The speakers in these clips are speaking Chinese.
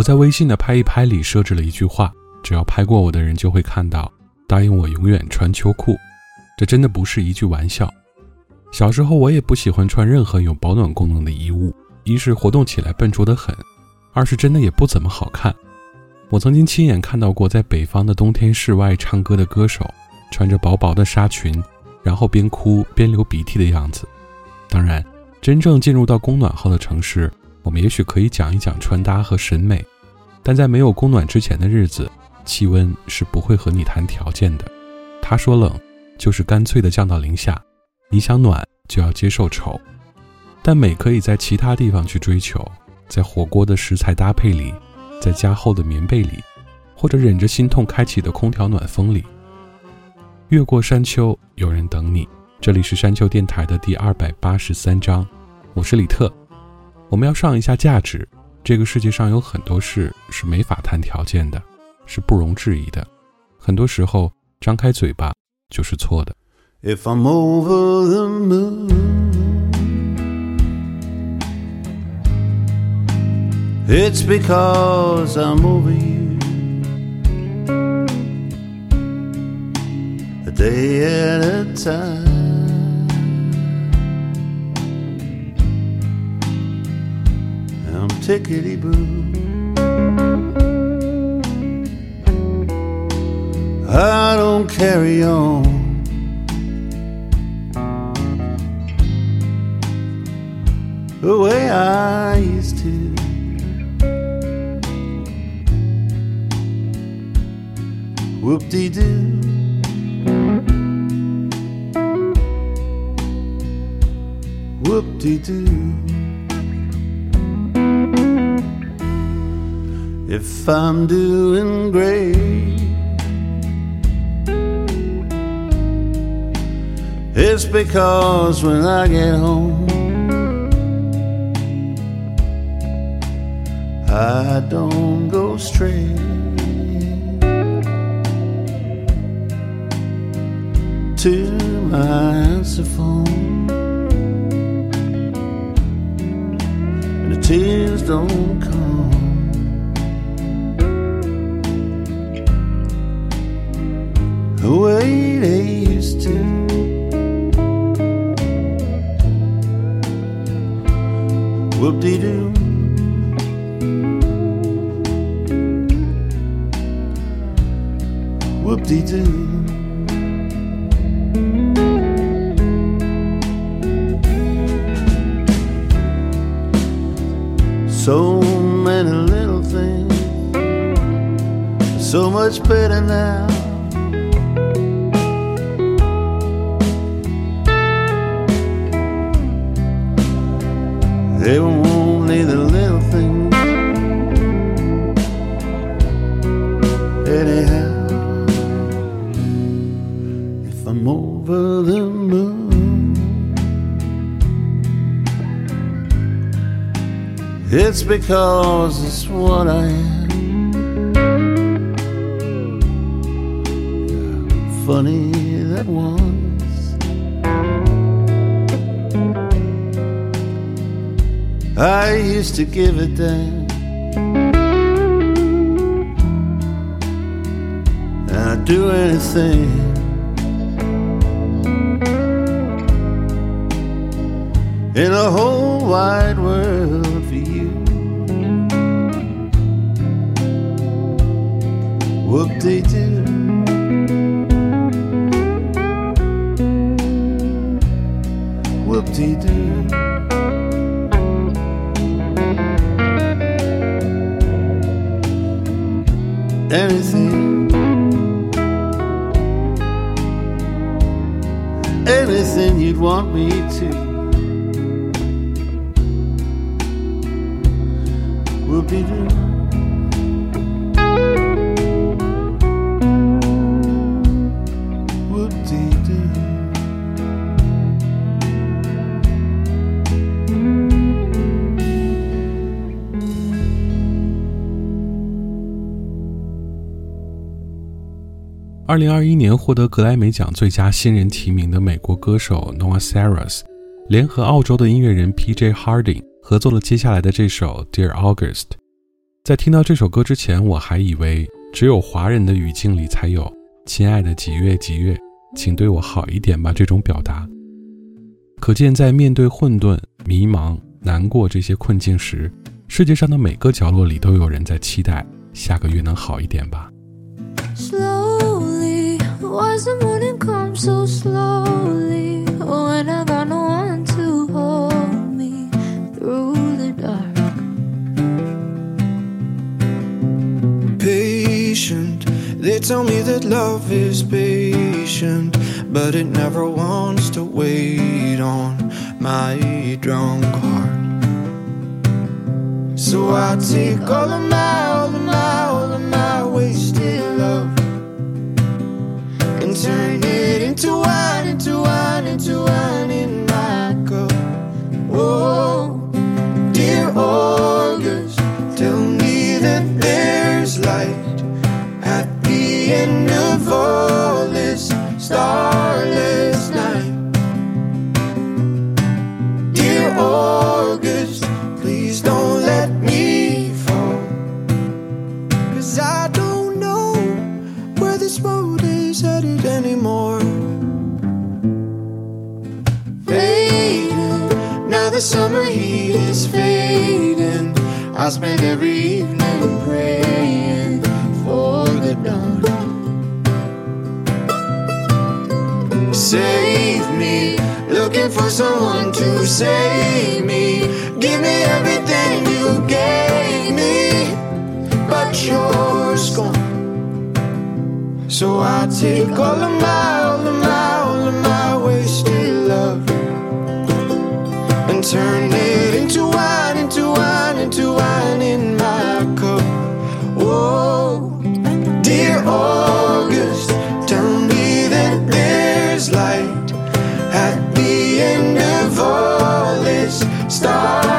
我在微信的拍一拍里设置了一句话：只要拍过我的人就会看到，答应我永远穿秋裤。这真的不是一句玩笑。小时候我也不喜欢穿任何有保暖功能的衣物，一是活动起来笨拙得很，二是真的也不怎么好看。我曾经亲眼看到过在北方的冬天室外唱歌的歌手，穿着薄薄的纱裙，然后边哭边流鼻涕的样子。当然，真正进入到供暖后的城市，我们也许可以讲一讲穿搭和审美，但在没有供暖之前的日子，气温是不会和你谈条件的。他说冷，就是干脆的降到零下；你想暖，就要接受丑。但美可以在其他地方去追求，在火锅的食材搭配里，在加厚的棉被里，或者忍着心痛开启的空调暖风里。越过山丘，有人等你。这里是山丘电台的第二百八十三章，我是李特。我们要上一下价值。这个世界上有很多事是没法谈条件的，是不容置疑的。很多时候，张开嘴巴就是错的。If I'm over the moon, it's because I'm over you. A day at a time. Tickety boo. I don't carry on. the way I used to. Whoop de doo. Whoop de doo. If I'm doing great, it's because when I get home. I don't go straight to my answer phone, and the tears don't come. The way they used to. Whoop de doo. whoop de doo. So many little things, so much better now. They were only the little things. Anyhow, if I'm over the moon, it's because it's what I am. Funny that one. I used to give it that. I'd do anything. In a whole wide world for you. Whoop de doo. Whoop de doo. Anything. Anything you'd want me to. Whoopie doo. 二零二一年获得格莱美奖最佳新人提名的美国歌手 Noah Cyrus，联合澳洲的音乐人 P.J. Harding 合作了接下来的这首《Dear August》。在听到这首歌之前，我还以为只有华人的语境里才有“亲爱的几月几月，请对我好一点吧”这种表达。可见，在面对混沌、迷茫、难过这些困境时，世界上的每个角落里都有人在期待下个月能好一点吧。Why's the morning come so slowly? Oh, when I got no one to hold me through the dark. patient. They tell me that love is patient, but it never wants to wait on my drunk heart. So I take all of my, all of my, all of my wasted love and turn it into wine, into wine, into wine in my cup. Oh, dear August, tell me that there's light I spend every evening praying for the dawn. Save me, looking for someone to save me. Give me everything you gave me, but you're gone. So I take all of my, all of my, all of my wasted love and turn it into wine, star.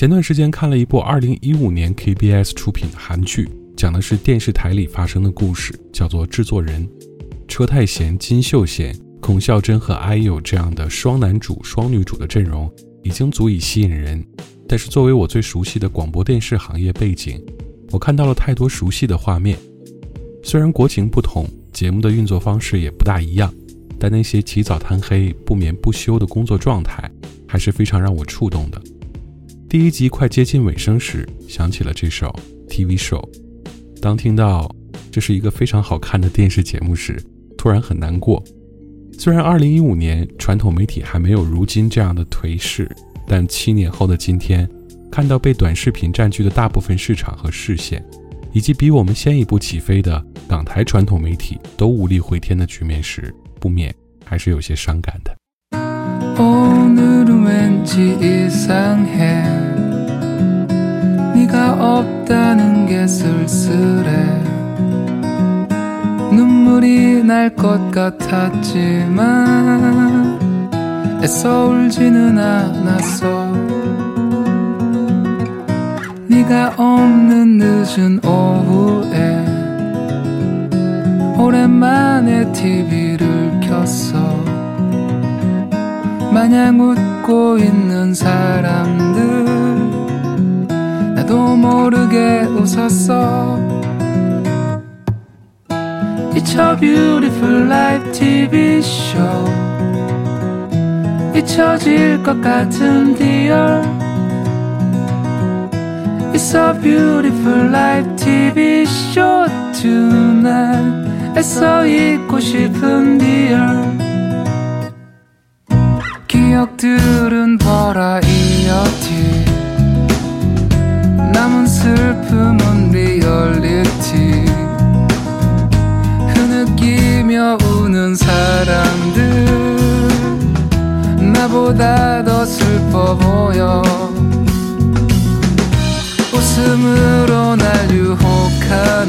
前段时间看了一部2015年 KBS 出品的韩剧，讲的是电视台里发生的故事，叫做《制作人》。车太贤、金秀贤、孔孝真和 IU 这样的双男主、双女主的阵容已经足以吸引人。但是作为我最熟悉的广播电视行业背景，我看到了太多熟悉的画面。虽然国情不同，节目的运作方式也不大一样，但那些起早贪黑、不眠不休的工作状态，还是非常让我触动的。第一集快接近尾声时，想起了这首 TV Show。当听到这是一个非常好看的电视节目时，突然很难过。虽然2015年传统媒体还没有如今这样的颓势，但七年后的今天，看到被短视频占据的大部分市场和视线。以及比我们先一步起飞的港台传统媒体都无力回天的局面时，不免还是有些伤感的。 왠지 이상해. 네가 없다는 게 쓸쓸해. 눈물이 날 것 같았지만 애써 울지는 않았어. 네가 없는 늦은 오후에 오랜만에 TV를 켰어. 마냥 웃고 있는 사람들 나도 모르게 웃었어 It's a beautiful life TV show 잊혀질 것 같은 dear It's a beautiful life TV show tonight 애써 잊고 싶은 dear 기억들은 버라이어티. 남은 슬픔은 리얼리티. 흐느끼며 우는 사람들. 나보다 더 슬퍼 보여. 웃음으로 날 유혹하는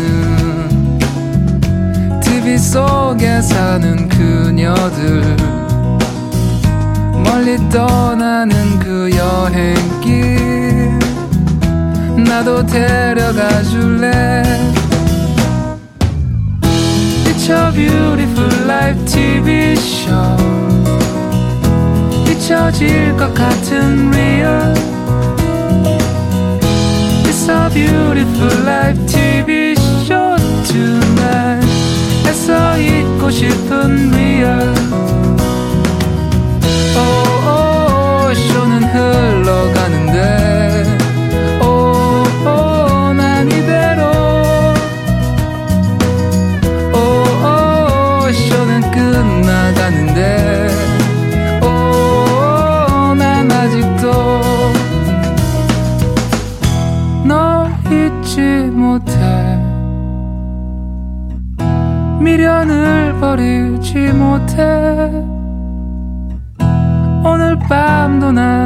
TV 속에 사는 그녀들 멀리 떠나는 그 여행길 나도 데려가 줄래 It's a beautiful life TV show 잊혀질 것 같은 real It's a beautiful life TV show tonight 애써 잊고 싶은 real 흘러가는데. Oh, oh, 난 이대로. Oh, oh, 쇼는 끝나가는데. 난 아직도 널 잊지 못해. 미련을 버리지 못해. 오늘 밤도 나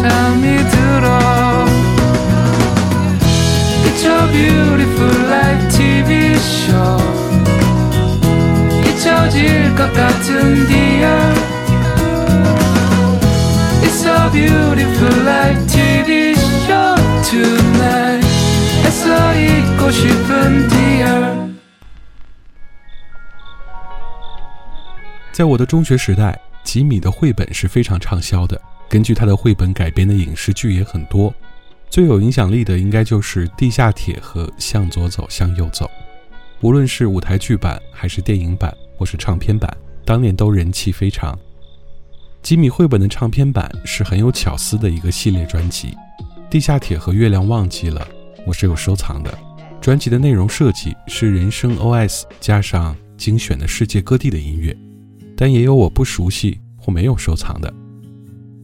잠이 들어 It's a beautiful life TV show 잊혀질 것 같은 dear It's a beautiful life TV show tonight 애써 잊고 싶은 dear 在我的中学时代，吉米的绘本是非常畅销的。 根据他的绘本改编的影视剧也很多，最有影响力的应该就是《地下铁》和《向左走，向右走》。无论是舞台剧版，还是电影版，或是唱片版，当年都人气非常。吉米绘本的唱片版是很有巧思的一个系列专辑，《地下铁》和《月亮忘记了》，我是有收藏的。专辑的内容设计是人声 OS 加上精选的世界各地的音乐。但也有我不熟悉或没有收藏的，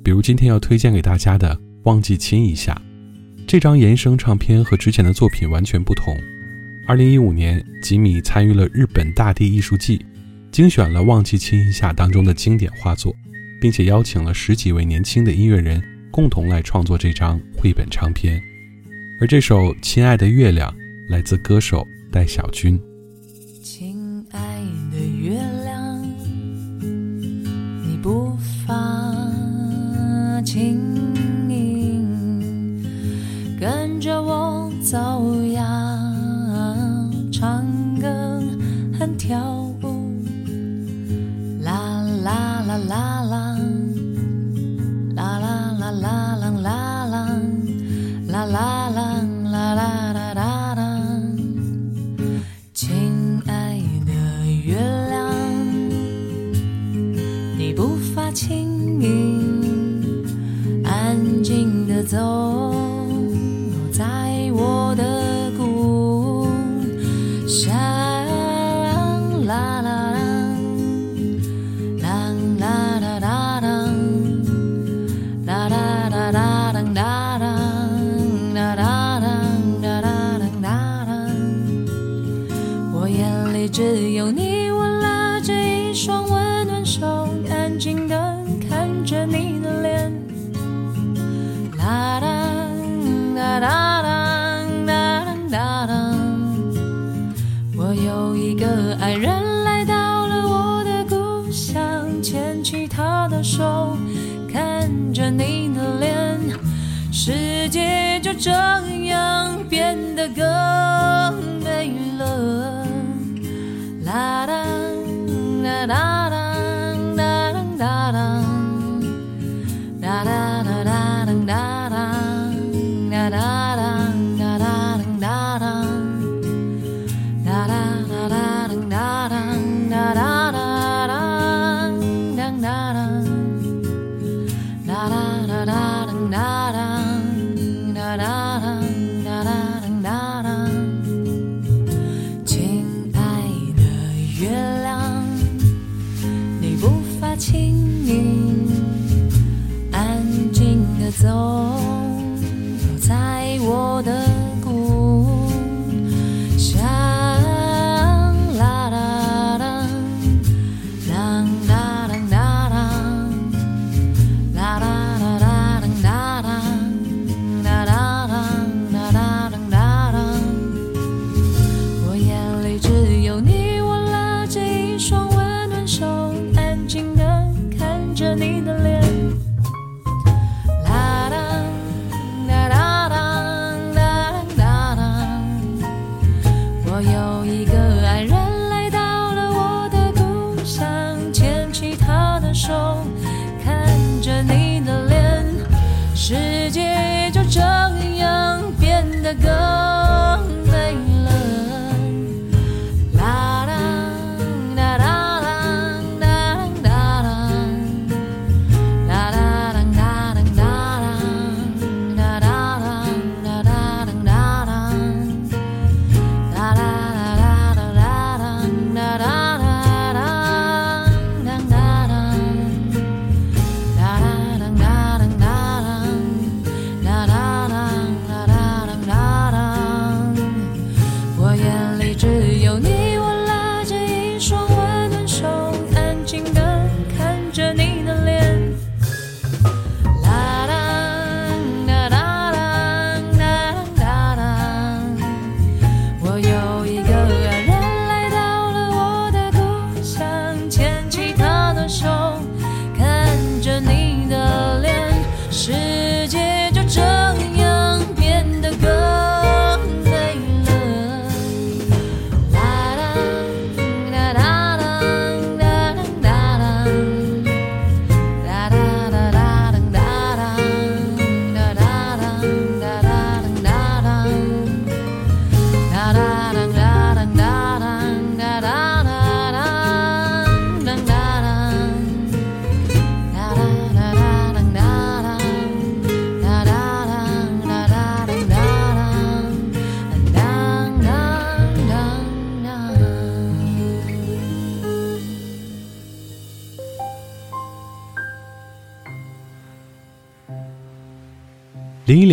比如今天要推荐给大家的《忘记亲一下》这张原声唱片和之前的作品完全不同。二零一五年，吉米参与了日本大地艺术季，精选了《忘记亲一下》当中的经典画作，并且邀请了十几位年轻的音乐人共同来创作这张绘本唱片。而这首《亲爱的月亮》来自歌手戴小军。亲爱的月着我走呀唱歌和跳舞啦啦啦啦啦啦啦啦啦。月亮，你步伐轻盈，安静的走。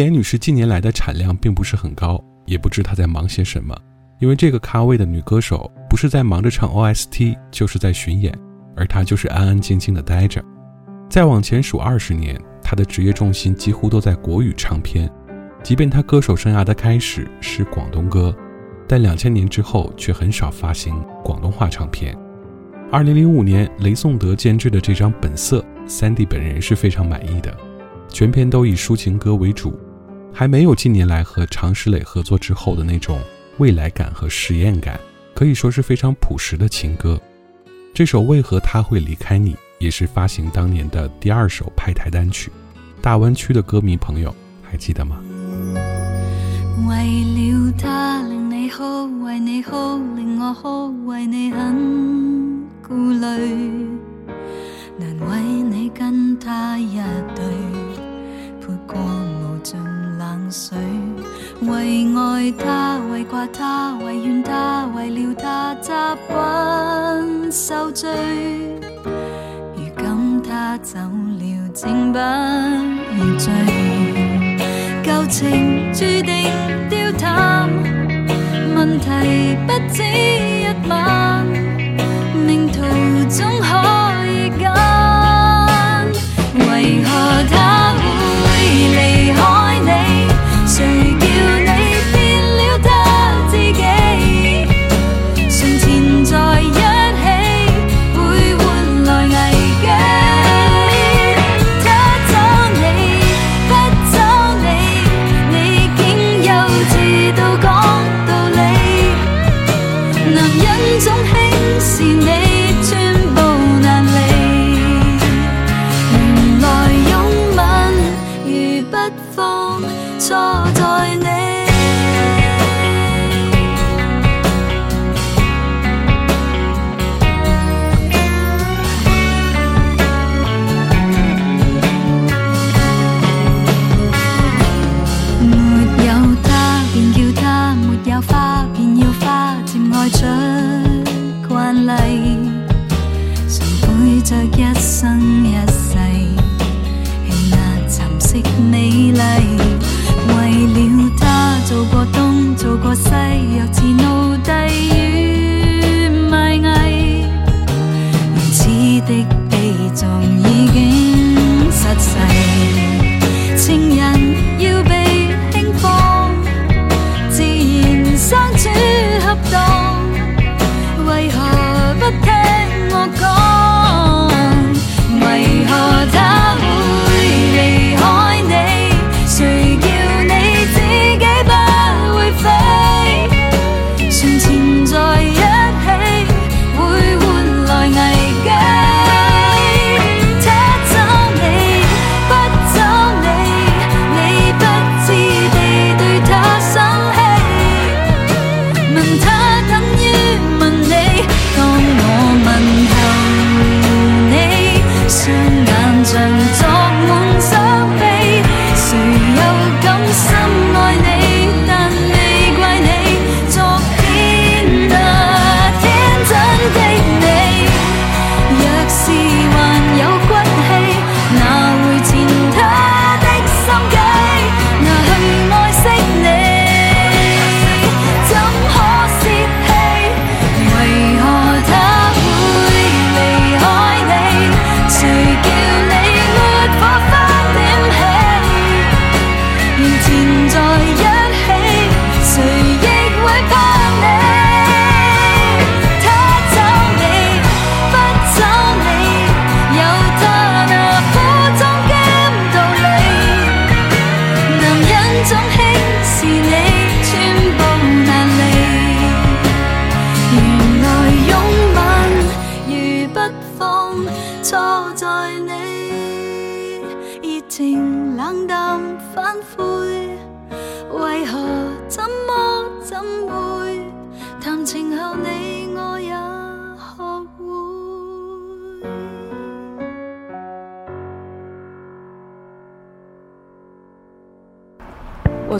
严女士近年来的产量并不是很高，也不知她在忙些什么，因为这个咖位的女歌手不是在忙着唱 OST，就是在巡演，而她就是安安静静的待着。再往前数二十年，她的职业重心几乎都在国语唱片，即便她歌手生涯的开始是广东歌，但两千年之后却很少发行广东话唱片。二零零五年，雷颂德监制的这张《本色》，三弟本人是非常满意的。全篇都以抒情歌为主，还没有近年来和常石磊合作之后的那种未来感和实验感，可以说是非常朴实的情歌。这首《为何他会离开你》也是发行当年的第二首派台单曲。大湾区的歌迷朋友还记得吗？为了他令你哭，为你哭令我哭，为你很顾虑，难为你跟他一对，泼过水。为爱他，为挂他，为怨他，为了他习惯受罪。如今他走了，竟不要追。旧情注定凋淡，问题不止一晚，命途总可错在你。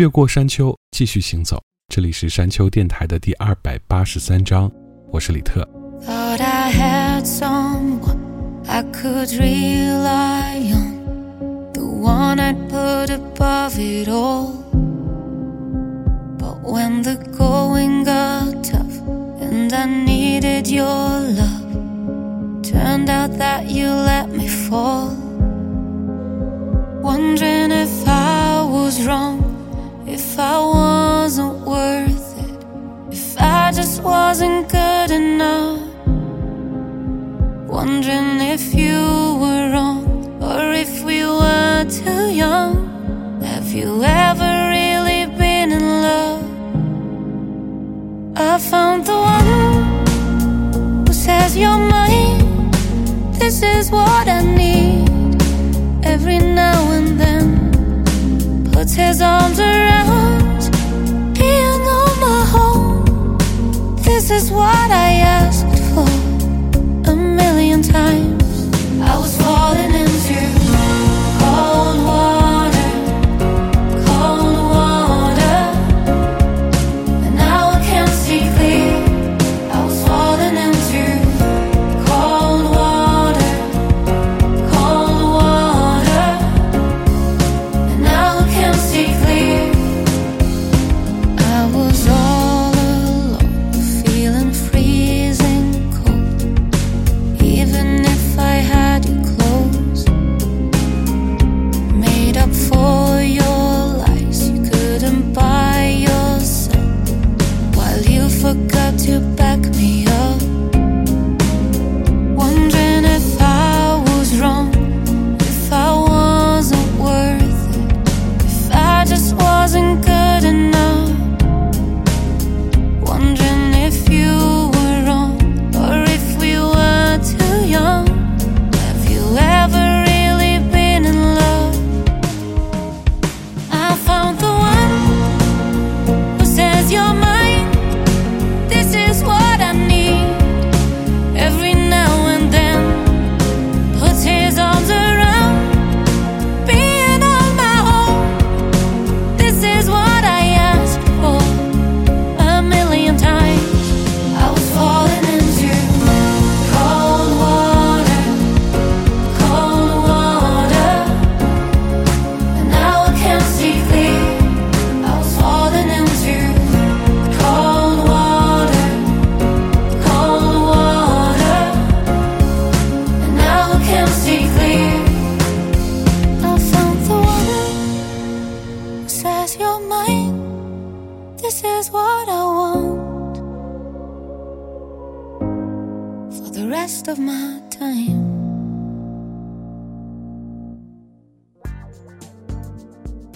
越过山丘，继续行走。这里是山丘电台的第二百八十三章，我是李特。Thought I had someone I could rely on, the one i put above it all. But when the going got tough and I needed your love, turned out that you let me fall. Wondering if I was wrong, if I wasn't worth it, if I just wasn't good enough. Wondering if you were wrong or if we were too young. Have you ever really been in love? I found the one who says you're mine. This is what I need every now and then. Puts his arms around me and on my home. This is what I asked for a million times. I was falling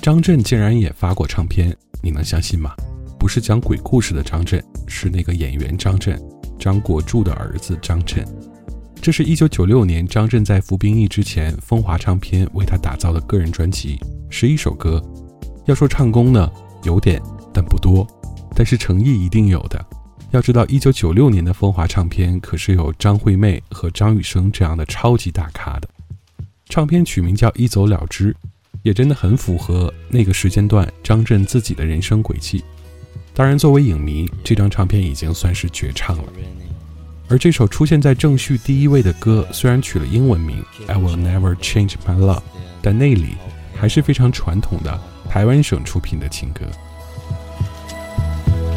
张震竟然也发过唱片，你能相信吗？不是讲鬼故事的张震，是那个演员张震，张国柱的儿子张震。这是一九九六年张震在服兵役之前，风华唱片为他打造的个人专辑，十一首歌。要说唱功呢，有点，但不多；但是诚意一定有的。要知道，一九九六年的风华唱片可是有张惠妹和张雨生这样的超级大咖的。唱片取名叫《一走了之》，也真的很符合那个时间段张震自己的人生轨迹。当然，作为影迷，这张唱片已经算是绝唱了。而这首出现在正序第一位的歌，虽然取了英文名《I Will Never Change My Love》，但内里还是非常传统的台湾省出品的情歌。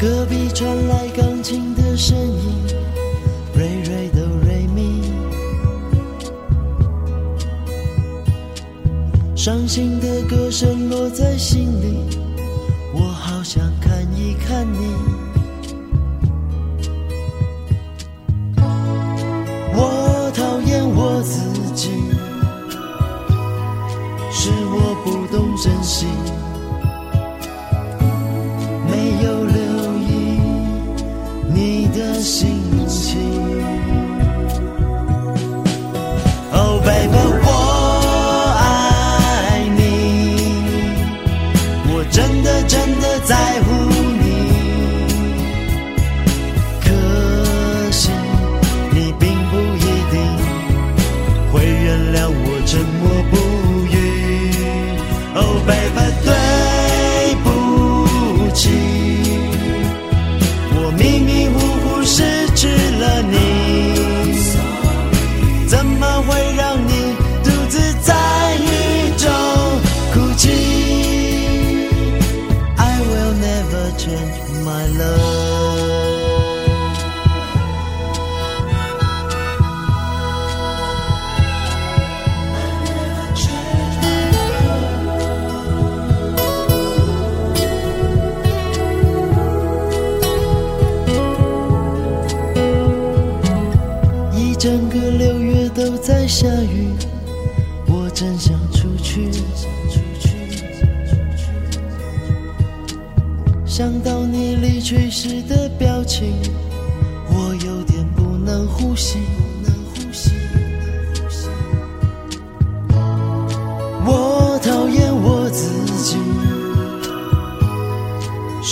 隔壁传来钢琴的声音，瑞瑞的伤心的歌声落在心里，我好想看一看你。我讨厌我自己，是我不懂珍惜，没有留意你的心情。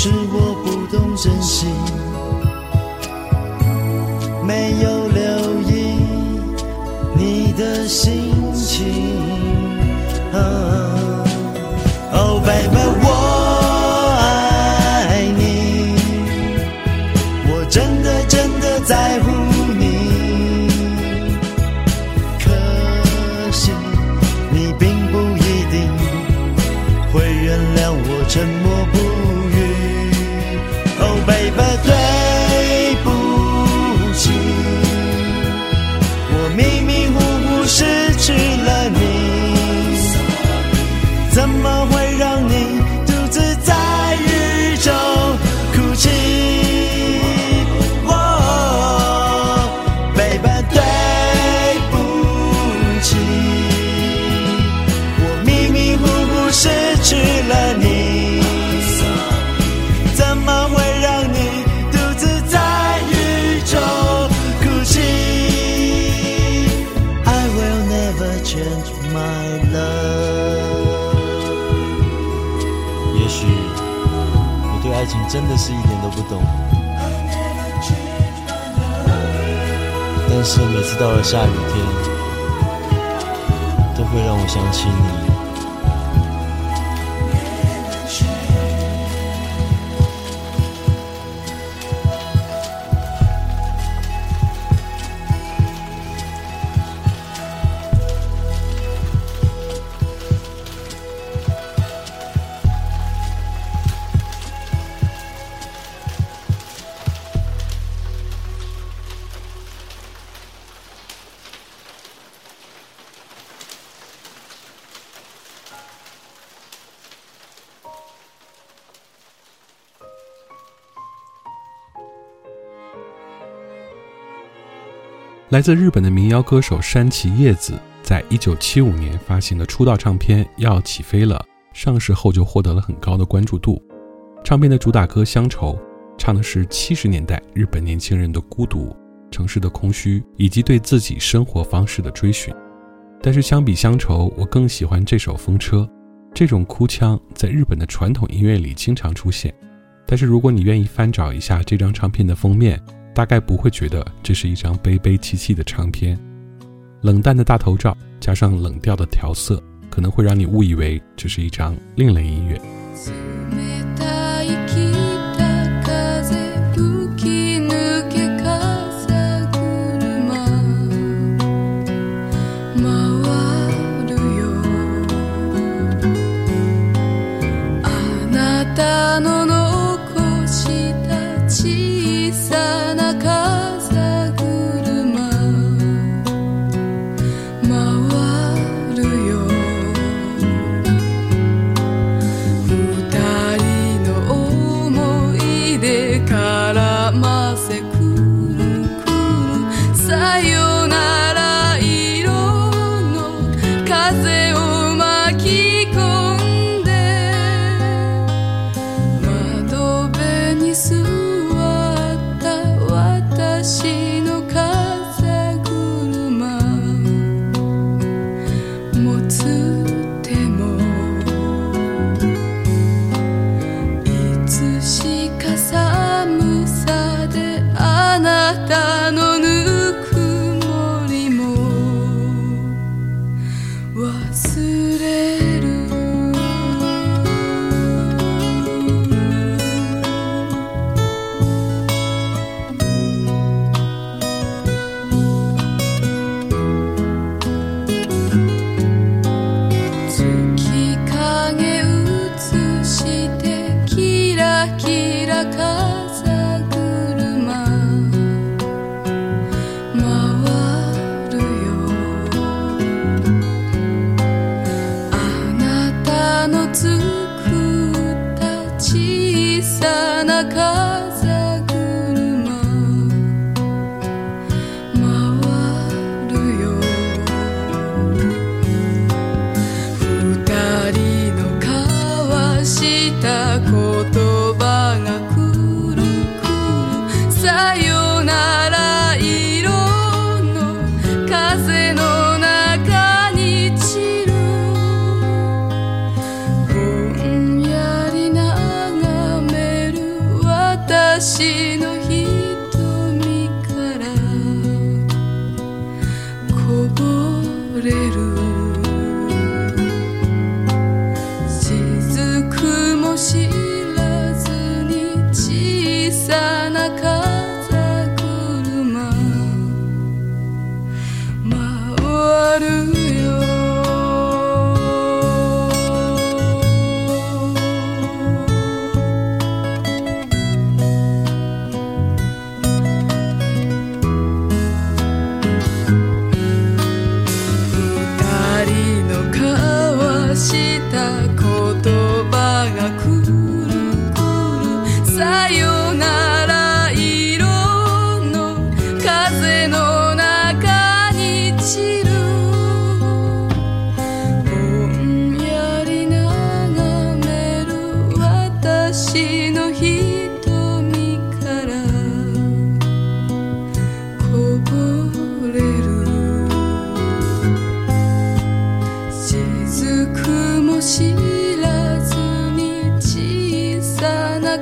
是我不懂珍惜。真的是一点都不懂，但是每次到了下雨天，都会让我想起你。来自日本的民谣歌手山崎叶子，在一九七五年发行的出道唱片《要起飞了》上市后就获得了很高的关注度。唱片的主打歌《乡愁》唱的是七十年代日本年轻人的孤独、城市的空虚以及对自己生活方式的追寻。但是相比《乡愁》，我更喜欢这首《风车》。这种哭腔在日本的传统音乐里经常出现，但是如果你愿意翻找一下这张唱片的封面，大概不会觉得这是一张悲悲戚戚的唱片。冷淡的大头照加上冷调的调色，可能会让你误以为这是一张另类音乐。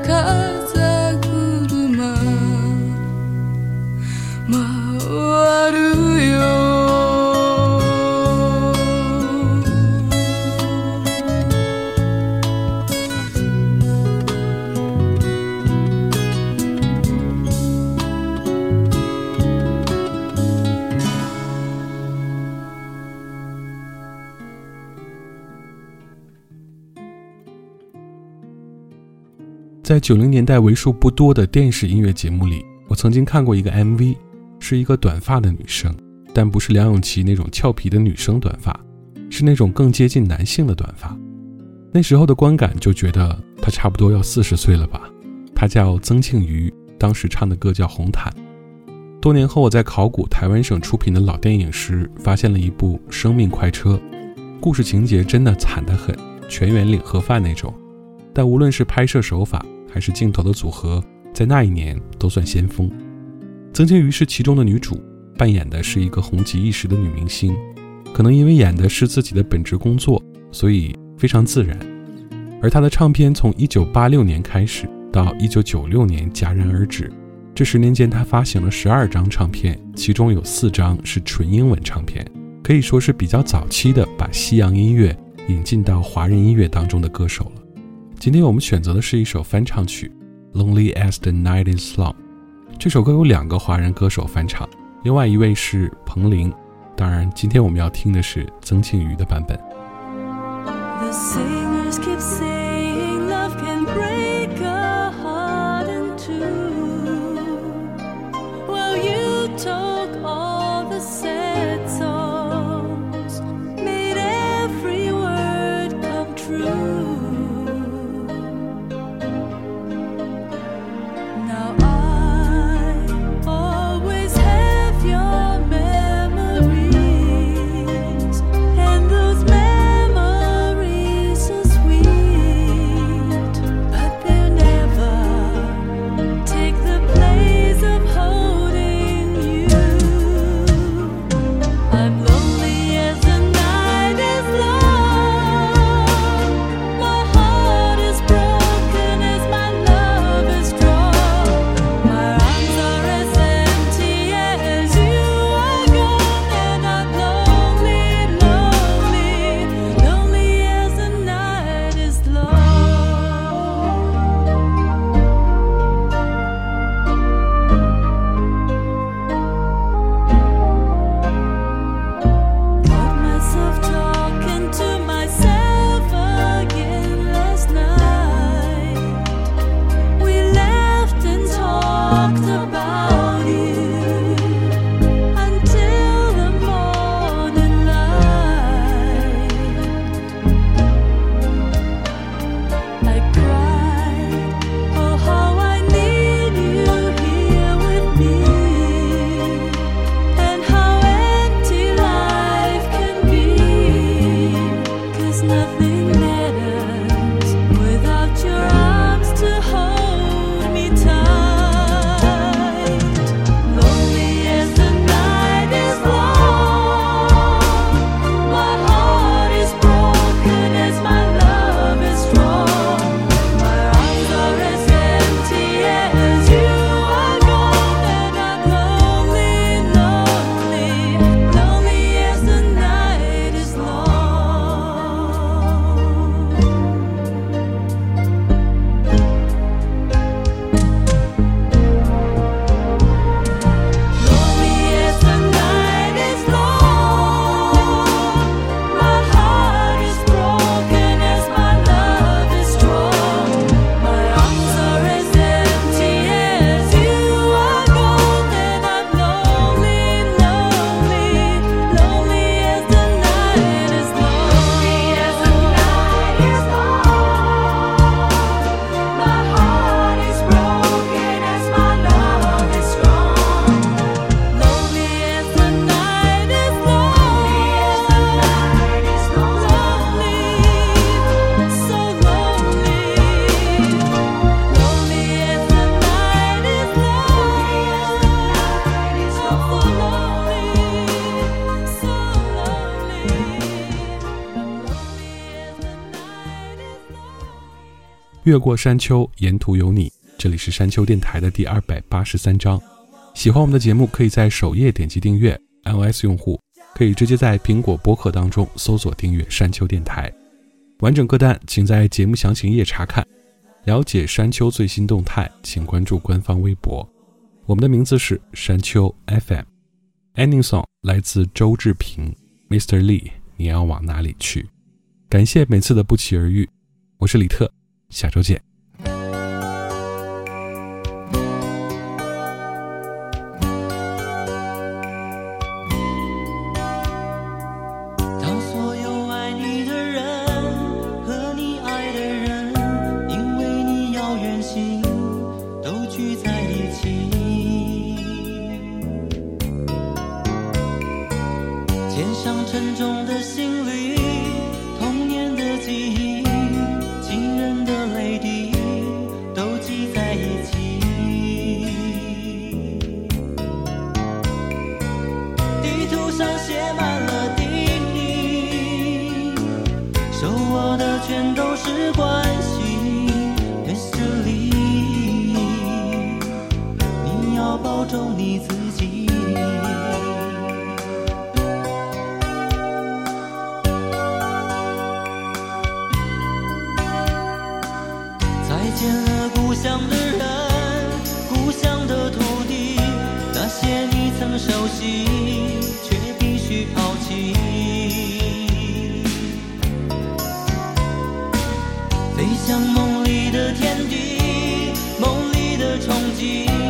cause 在九零年代为数不多的电视音乐节目里，我曾经看过一个 MV，是一个短发的女生，但不是梁咏琪那种俏皮的女生短发，是那种更接近男性的短发。那时候的观感就觉得她差不多要四十岁了吧。她叫曾庆瑜，当时唱的歌叫《红毯》。多年后，我在考古台湾省出品的老电影时，发现了一部《生命快车》，故事情节真的惨得很，全员领盒饭那种。但无论是拍摄手法，还是镜头的组合，在那一年都算先锋。曾庆瑜是其中的女主，扮演的是一个红极一时的女明星。可能因为演的是自己的本职工作，所以非常自然。而她的唱片从1986年开始到一九九六年戛然而止。这十年间，他发行了十二张唱片，其中有四张是纯英文唱片，可以说是比较早期的把西洋音乐引进到华人音乐当中的歌手了。今天我们选择的是一首翻唱曲《Lonely as the Night Is Long》。这首歌有两个华人歌手翻唱，另外一位是彭羚。当然，今天我们要听的是曾庆瑜的版本。越过山丘，沿途有你。这里是山丘电台的第二百八十三章。喜欢我们的节目，可以在首页点击订阅。iOS 用户可以直接在苹果播客当中搜索订阅山丘电台。完整歌单请在节目详情页查看。了解山丘最新动态，请关注官方微博。我们的名字是山丘 FM。Ending song 来自周志平，Mr. Lee，你要往哪里去？感谢每次的不期而遇。我是李特。下周见。全都是关心，Mr. Lee，你要保重你自己。的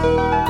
在